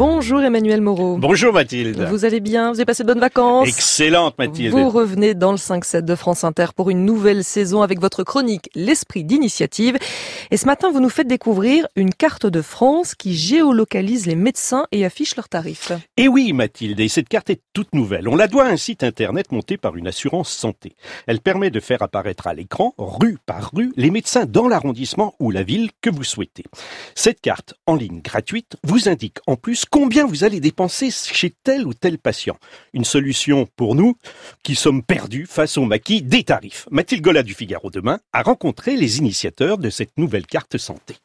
Bonjour Emmanuel Moreau. Bonjour Mathilde. Vous allez bien? Vous avez passé de bonnes vacances? Excellente Mathilde. Vous revenez dans le 5-7 de France Inter pour une nouvelle saison avec votre chronique L'esprit d'initiative. Et ce matin, vous nous faites découvrir une carte de France qui géolocalise les médecins et affiche leurs tarifs. Et oui Mathilde, et cette carte est toute nouvelle. On la doit à un site internet monté par une assurance santé. Elle permet de faire apparaître à l'écran, rue par rue, les médecins dans l'arrondissement ou la ville que vous souhaitez. Cette carte, en ligne gratuite, vous indique en plus combien vous allez dépenser chez tel ou tel patient? Une solution pour nous qui sommes perdus face au maquis des tarifs. Mathilde Gola du Figaro demain a rencontré les initiateurs de cette nouvelle carte santé.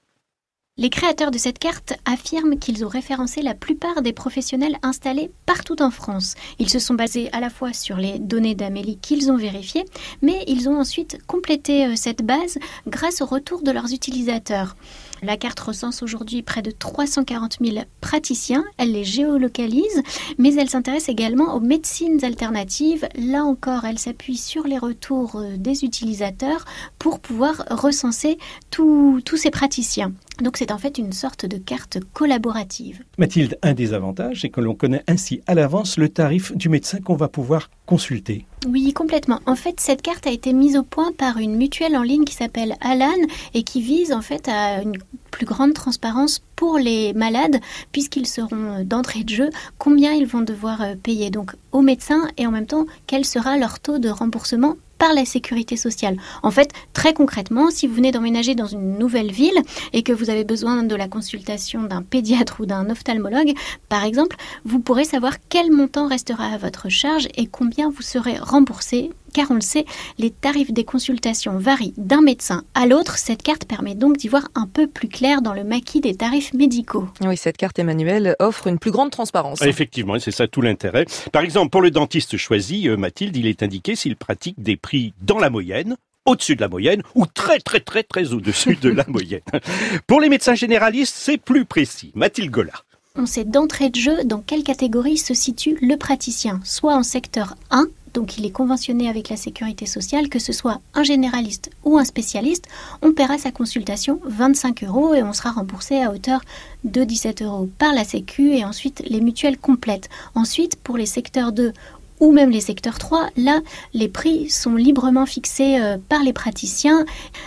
Les créateurs de cette carte affirment qu'ils ont référencé la plupart des professionnels installés partout en France. Ils se sont basés à la fois sur les données d'Amélie qu'ils ont vérifiées, mais ils ont ensuite complété euh, cette base grâce au retour de leurs utilisateurs. La carte recense aujourd'hui près de 340 000 praticiens. Elle les géolocalise, mais elle s'intéresse également aux médecines alternatives. Là encore, elle s'appuie sur les retours euh, des utilisateurs pour pouvoir recenser tous ces praticiens. Donc c'est en fait une sorte de carte collaborative. Mathilde, un des avantages, c'est que l'on connaît ainsi à l'avance le tarif du médecin qu'on va pouvoir consulter. Oui, complètement. En fait, cette carte a été mise au point par une mutuelle en ligne qui s'appelle Alan et qui vise en fait à une plus grande transparence pour les malades puisqu'ils seront d'entrée de jeu combien ils vont devoir euh, payer donc aux médecins et en même temps quel sera leur taux de remboursement la sécurité sociale. En fait, très concrètement, si vous venez d'emménager dans une nouvelle ville et que vous avez besoin de la consultation d'un pédiatre ou d'un ophtalmologue, par exemple, vous pourrez savoir quel montant restera à votre charge et combien vous serez remboursé car on le sait, les tarifs des consultations varient d'un médecin à l'autre. Cette carte permet donc d'y voir un peu plus clair dans le maquis des tarifs médicaux. Oui, cette carte Emmanuel offre une plus grande transparence. Effectivement, c'est ça tout l'intérêt. Par exemple, pour le dentiste choisi, euh, Mathilde, il est indiqué s'il pratique des prix dans la moyenne, au-dessus de la moyenne ou très très très très au-dessus de la moyenne. Pour les médecins généralistes, c'est plus précis. Mathilde Gola. On sait d'entrée de jeu dans quelle catégorie se situe le praticien, soit en secteur 1, donc il est conventionné avec la sécurité sociale, que ce soit un généraliste ou un spécialiste, on paiera sa consultation 25 euros et on sera remboursé à hauteur de 17 euros par la Sécu et ensuite les mutuelles complètes. Ensuite, pour les secteurs 2 ou même les secteurs 3, là, les prix sont librement fixés euh, par les praticiens.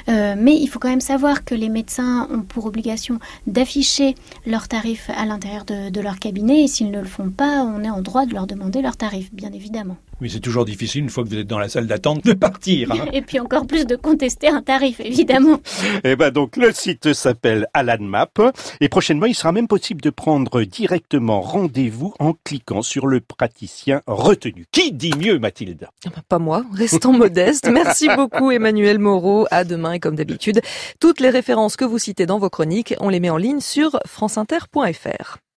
Euh, mais il faut quand même savoir que les médecins ont pour obligation d'afficher leurs tarifs à l'intérieur de, de leur cabinet. Et s'ils ne le font pas, on est en droit de leur demander leurs tarifs, bien évidemment. Oui, c'est toujours difficile, une fois que vous êtes dans la salle d'attente, de partir. Hein. Et puis encore plus de contester un tarif, évidemment. Et eh ben donc, le site s'appelle Alan Map. Et prochainement, il sera même possible de prendre directement rendez-vous en cliquant sur le praticien retenu. Qui dit mieux, Mathilde? Ah bah, Pas moi, restons modestes. Merci beaucoup, Emmanuel Moreau. À demain, et comme d'habitude, toutes les références que vous citez dans vos chroniques, on les met en ligne sur franceinter.fr.